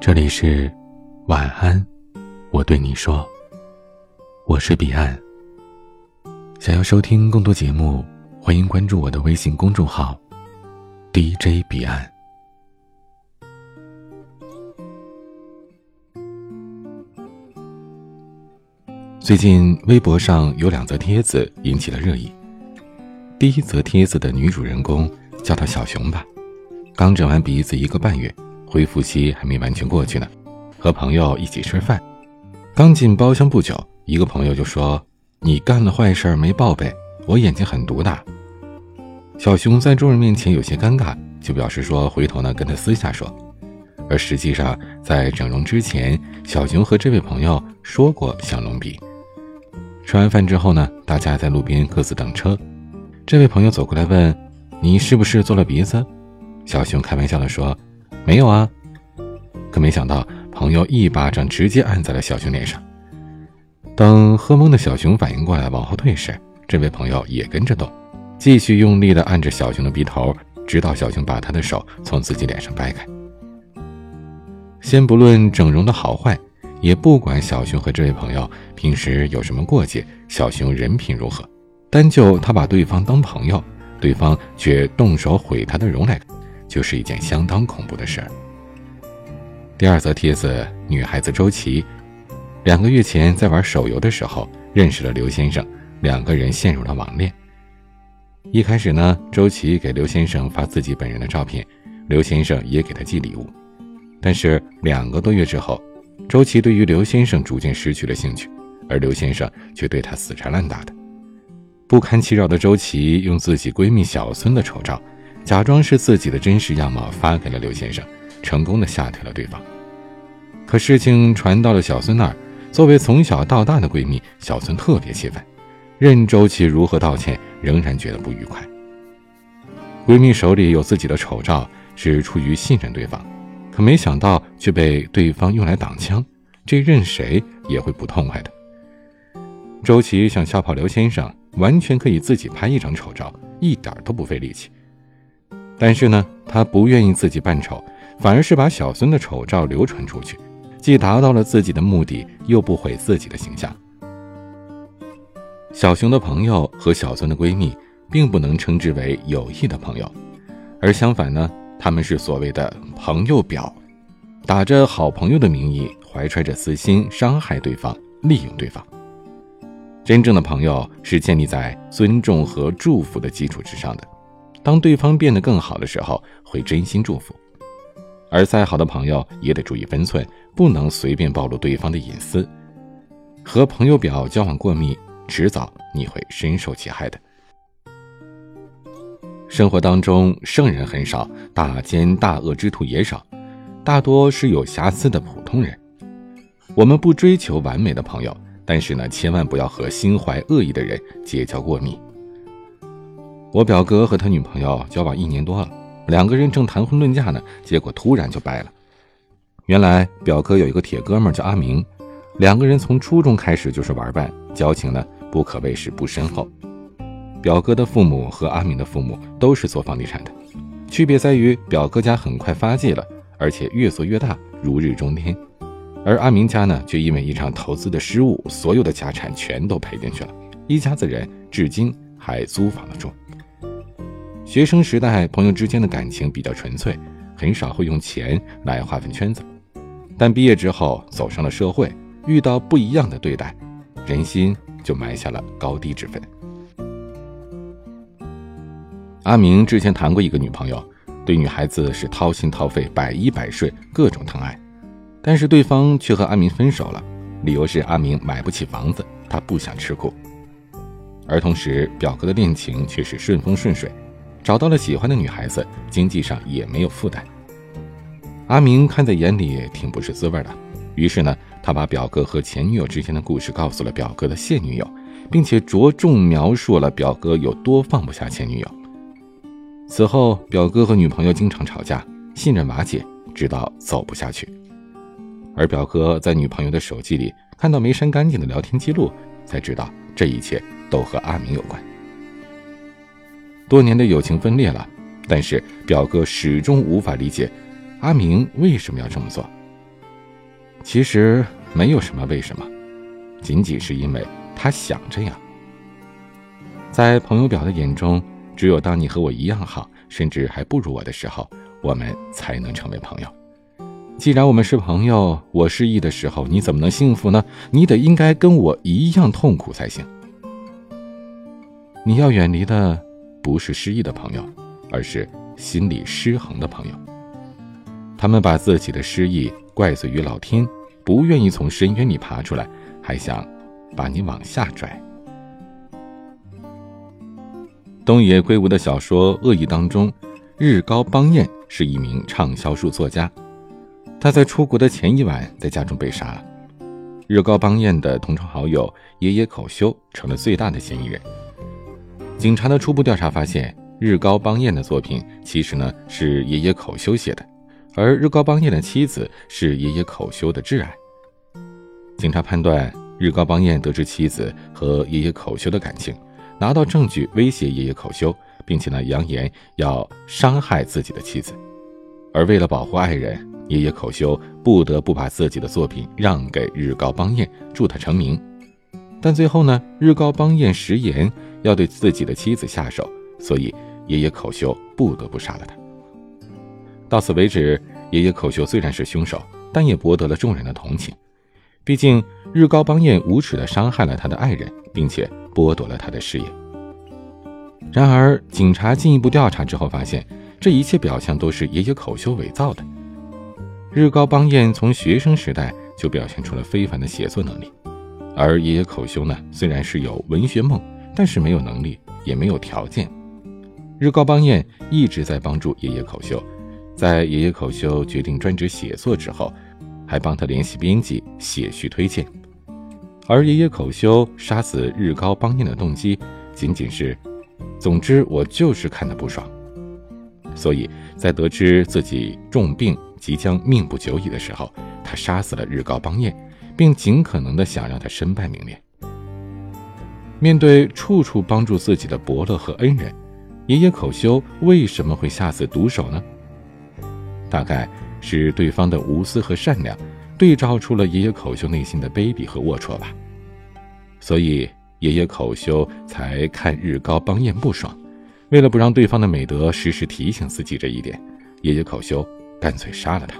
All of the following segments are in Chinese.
这里是晚安，我对你说，我是彼岸。想要收听更多节目，欢迎关注我的微信公众号 DJ 彼岸。最近微博上有两则帖子引起了热议。第一则帖子的女主人公叫她小熊吧，刚整完鼻子一个半月。恢复期还没完全过去呢，和朋友一起吃饭，刚进包厢不久，一个朋友就说：“你干了坏事没报备，我眼睛很毒的。”小熊在众人面前有些尴尬，就表示说回头呢跟他私下说。而实际上，在整容之前，小熊和这位朋友说过想隆鼻。吃完饭之后呢，大家在路边各自等车，这位朋友走过来问：“你是不是做了鼻子？”小熊开玩笑的说。没有啊，可没想到朋友一巴掌直接按在了小熊脸上。等喝懵的小熊反应过来往后退时，这位朋友也跟着动，继续用力地按着小熊的鼻头，直到小熊把他的手从自己脸上掰开。先不论整容的好坏，也不管小熊和这位朋友平时有什么过节，小熊人品如何，单就他把对方当朋友，对方却动手毁他的容来。就是一件相当恐怖的事儿。第二则帖子，女孩子周琦，两个月前在玩手游的时候认识了刘先生，两个人陷入了网恋。一开始呢，周琦给刘先生发自己本人的照片，刘先生也给他寄礼物。但是两个多月之后，周琦对于刘先生逐渐失去了兴趣，而刘先生却对他死缠烂打的。不堪其扰的周琦用自己闺蜜小孙的丑照。假装是自己的真实样貌发给了刘先生，成功的吓退了对方。可事情传到了小孙那儿，作为从小到大的闺蜜，小孙特别气愤，任周琦如何道歉，仍然觉得不愉快。闺蜜手里有自己的丑照，是出于信任对方，可没想到却被对方用来挡枪，这任谁也会不痛快的。周琦想吓跑刘先生，完全可以自己拍一张丑照，一点都不费力气。但是呢，他不愿意自己扮丑，反而是把小孙的丑照流传出去，既达到了自己的目的，又不毁自己的形象。小熊的朋友和小孙的闺蜜，并不能称之为有益的朋友，而相反呢，他们是所谓的朋友表，打着好朋友的名义，怀揣着私心，伤害对方，利用对方。真正的朋友是建立在尊重和祝福的基础之上的。当对方变得更好的时候，会真心祝福；而再好的朋友也得注意分寸，不能随便暴露对方的隐私。和朋友表交往过密，迟早你会深受其害的。生活当中，圣人很少，大奸大恶之徒也少，大多是有瑕疵的普通人。我们不追求完美的朋友，但是呢，千万不要和心怀恶意的人结交过密。我表哥和他女朋友交往一年多了，两个人正谈婚论嫁呢，结果突然就掰了。原来表哥有一个铁哥们叫阿明，两个人从初中开始就是玩伴，交情呢不可谓是不深厚。表哥的父母和阿明的父母都是做房地产的，区别在于表哥家很快发迹了，而且越做越大，如日中天，而阿明家呢却因为一场投资的失误，所有的家产全都赔进去了，一家子人至今还租房子住。学生时代，朋友之间的感情比较纯粹，很少会用钱来划分圈子。但毕业之后，走上了社会，遇到不一样的对待，人心就埋下了高低之分。阿明之前谈过一个女朋友，对女孩子是掏心掏肺、百依百顺，各种疼爱，但是对方却和阿明分手了，理由是阿明买不起房子，他不想吃苦。而同时，表哥的恋情却是顺风顺水。找到了喜欢的女孩子，经济上也没有负担。阿明看在眼里，挺不是滋味的。于是呢，他把表哥和前女友之间的故事告诉了表哥的现女友，并且着重描述了表哥有多放不下前女友。此后，表哥和女朋友经常吵架，信任瓦解，直到走不下去。而表哥在女朋友的手机里看到没删干净的聊天记录，才知道这一切都和阿明有关。多年的友情分裂了，但是表哥始终无法理解阿明为什么要这么做。其实没有什么为什么，仅仅是因为他想这样。在朋友表的眼中，只有当你和我一样好，甚至还不如我的时候，我们才能成为朋友。既然我们是朋友，我失意的时候，你怎么能幸福呢？你得应该跟我一样痛苦才行。你要远离的不是失意的朋友，而是心理失衡的朋友。他们把自己的失意怪罪于老天，不愿意从深渊里爬出来，还想把你往下拽。东野圭吾的小说《恶意》当中，日高邦彦是一名畅销书作家。他在出国的前一晚在家中被杀了。日高邦彦的同窗好友野野口修成了最大的嫌疑人。警察的初步调查发现，日高邦彦的作品其实呢是爷爷口修写的，而日高邦彦的妻子是爷爷口修的挚爱。警察判断，日高邦彦得知妻子和爷爷口修的感情。拿到证据威胁爷爷口修，并且呢扬言要伤害自己的妻子，而为了保护爱人，爷爷口修不得不把自己的作品让给日高邦彦，助他成名。但最后呢，日高邦彦食言要对自己的妻子下手，所以爷爷口修不得不杀了他。到此为止，爷爷口修虽然是凶手，但也博得了众人的同情，毕竟日高邦彦无耻地伤害了他的爱人，并且。剥夺了他的事业。然而，警察进一步调查之后发现，这一切表象都是爷爷口修伪造的。日高邦彦从学生时代就表现出了非凡的写作能力，而爷爷口修呢，虽然是有文学梦，但是没有能力，也没有条件。日高邦彦一直在帮助爷爷口修，在爷爷口修决定专职写作之后，还帮他联系编辑，写序推荐。而爷爷口修杀死日高邦彦的动机，仅仅是，总之我就是看他不爽。所以在得知自己重病即将命不久矣的时候，他杀死了日高邦彦，并尽可能的想让他身败名裂。面对处处帮助自己的伯乐和恩人，爷爷口修为什么会下此毒手呢？大概是对方的无私和善良。对照出了爷爷口修内心的卑鄙和龌龊吧，所以爷爷口修才看日高邦彦不爽。为了不让对方的美德时时提醒自己这一点，爷爷口修干脆杀了他。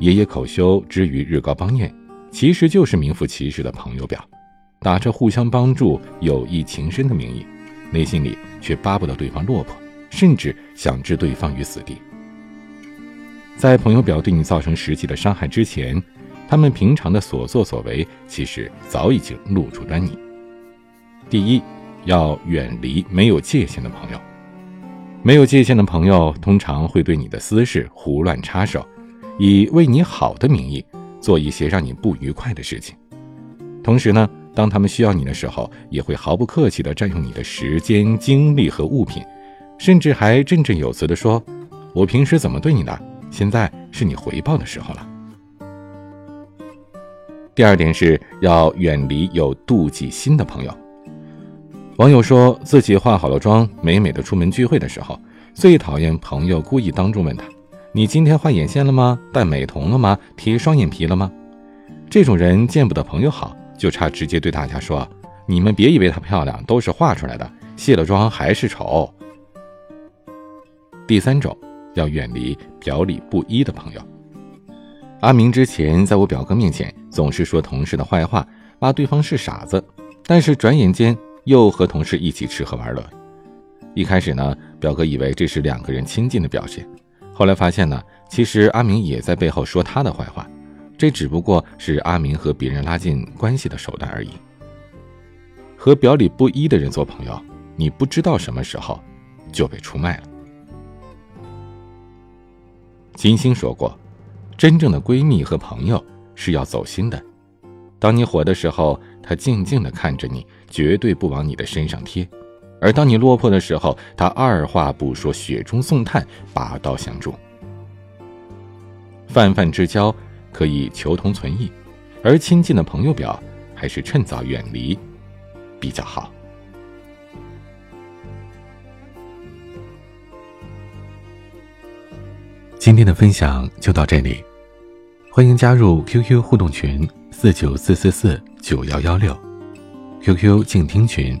爷爷口修之于日高邦彦，其实就是名副其实的朋友表，打着互相帮助、友谊情深的名义，内心里却巴不得对方落魄，甚至想置对方于死地。在朋友表对你造成实际的伤害之前，他们平常的所作所为其实早已经露出端倪。第一，要远离没有界限的朋友。没有界限的朋友通常会对你的私事胡乱插手，以为你好的名义做一些让你不愉快的事情。同时呢，当他们需要你的时候，也会毫不客气地占用你的时间、精力和物品，甚至还振振有词地说：“我平时怎么对你的？”现在是你回报的时候了。第二点是要远离有妒忌心的朋友。网友说自己化好了妆，美美的出门聚会的时候，最讨厌朋友故意当众问他：“你今天画眼线了吗？戴美瞳了吗？贴双眼皮了吗？”这种人见不得朋友好，就差直接对大家说：“你们别以为她漂亮，都是画出来的，卸了妆还是丑。”第三种。要远离表里不一的朋友。阿明之前在我表哥面前总是说同事的坏话，骂对方是傻子，但是转眼间又和同事一起吃喝玩乐。一开始呢，表哥以为这是两个人亲近的表现，后来发现呢，其实阿明也在背后说他的坏话，这只不过是阿明和别人拉近关系的手段而已。和表里不一的人做朋友，你不知道什么时候就被出卖了。金星说过：“真正的闺蜜和朋友是要走心的。当你火的时候，她静静地看着你，绝对不往你的身上贴；而当你落魄的时候，他二话不说，雪中送炭，拔刀相助。泛泛之交可以求同存异，而亲近的朋友表还是趁早远离比较好。”今天的分享就到这里。欢迎加入 QQ 互动群四九四四四九幺幺六，QQ 静听群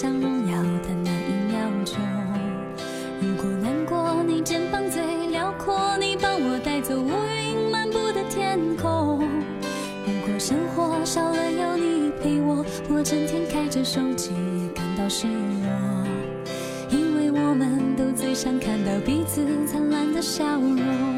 想荣耀的那一秒钟。如果难过，你肩膀最辽阔，你帮我带走乌云漫布的天空。如果生活少了有你陪我，我整天开着手机也感到失落，因为我们都最想看到彼此灿烂的笑容。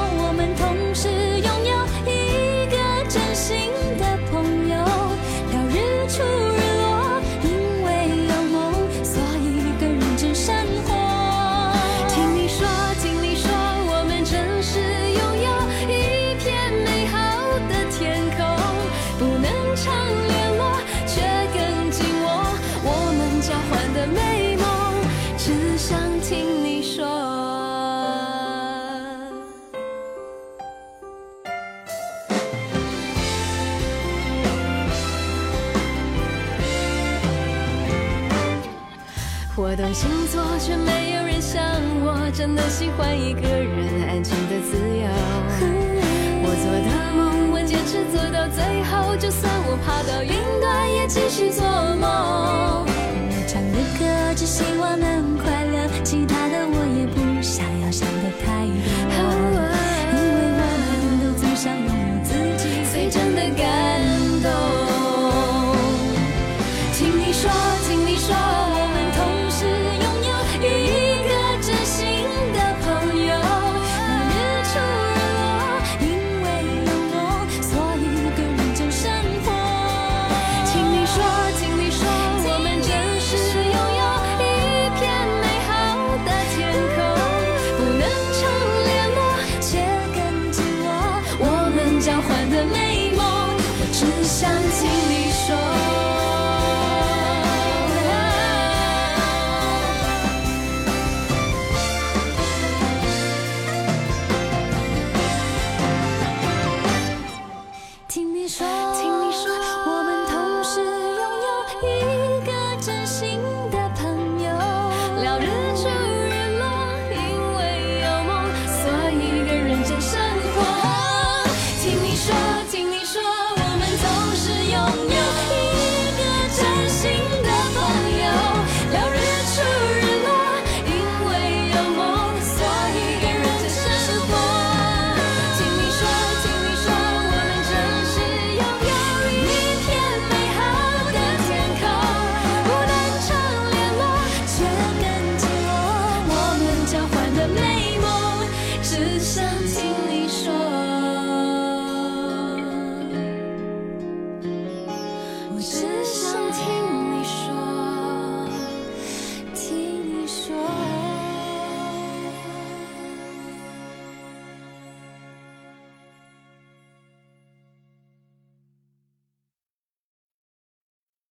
我懂星座，却没有人像我，真的喜欢一个人安静的自由。我做的梦，我坚持做到最后，就算我爬到云端，也继续做梦。我唱的歌，只希望能快乐，其他的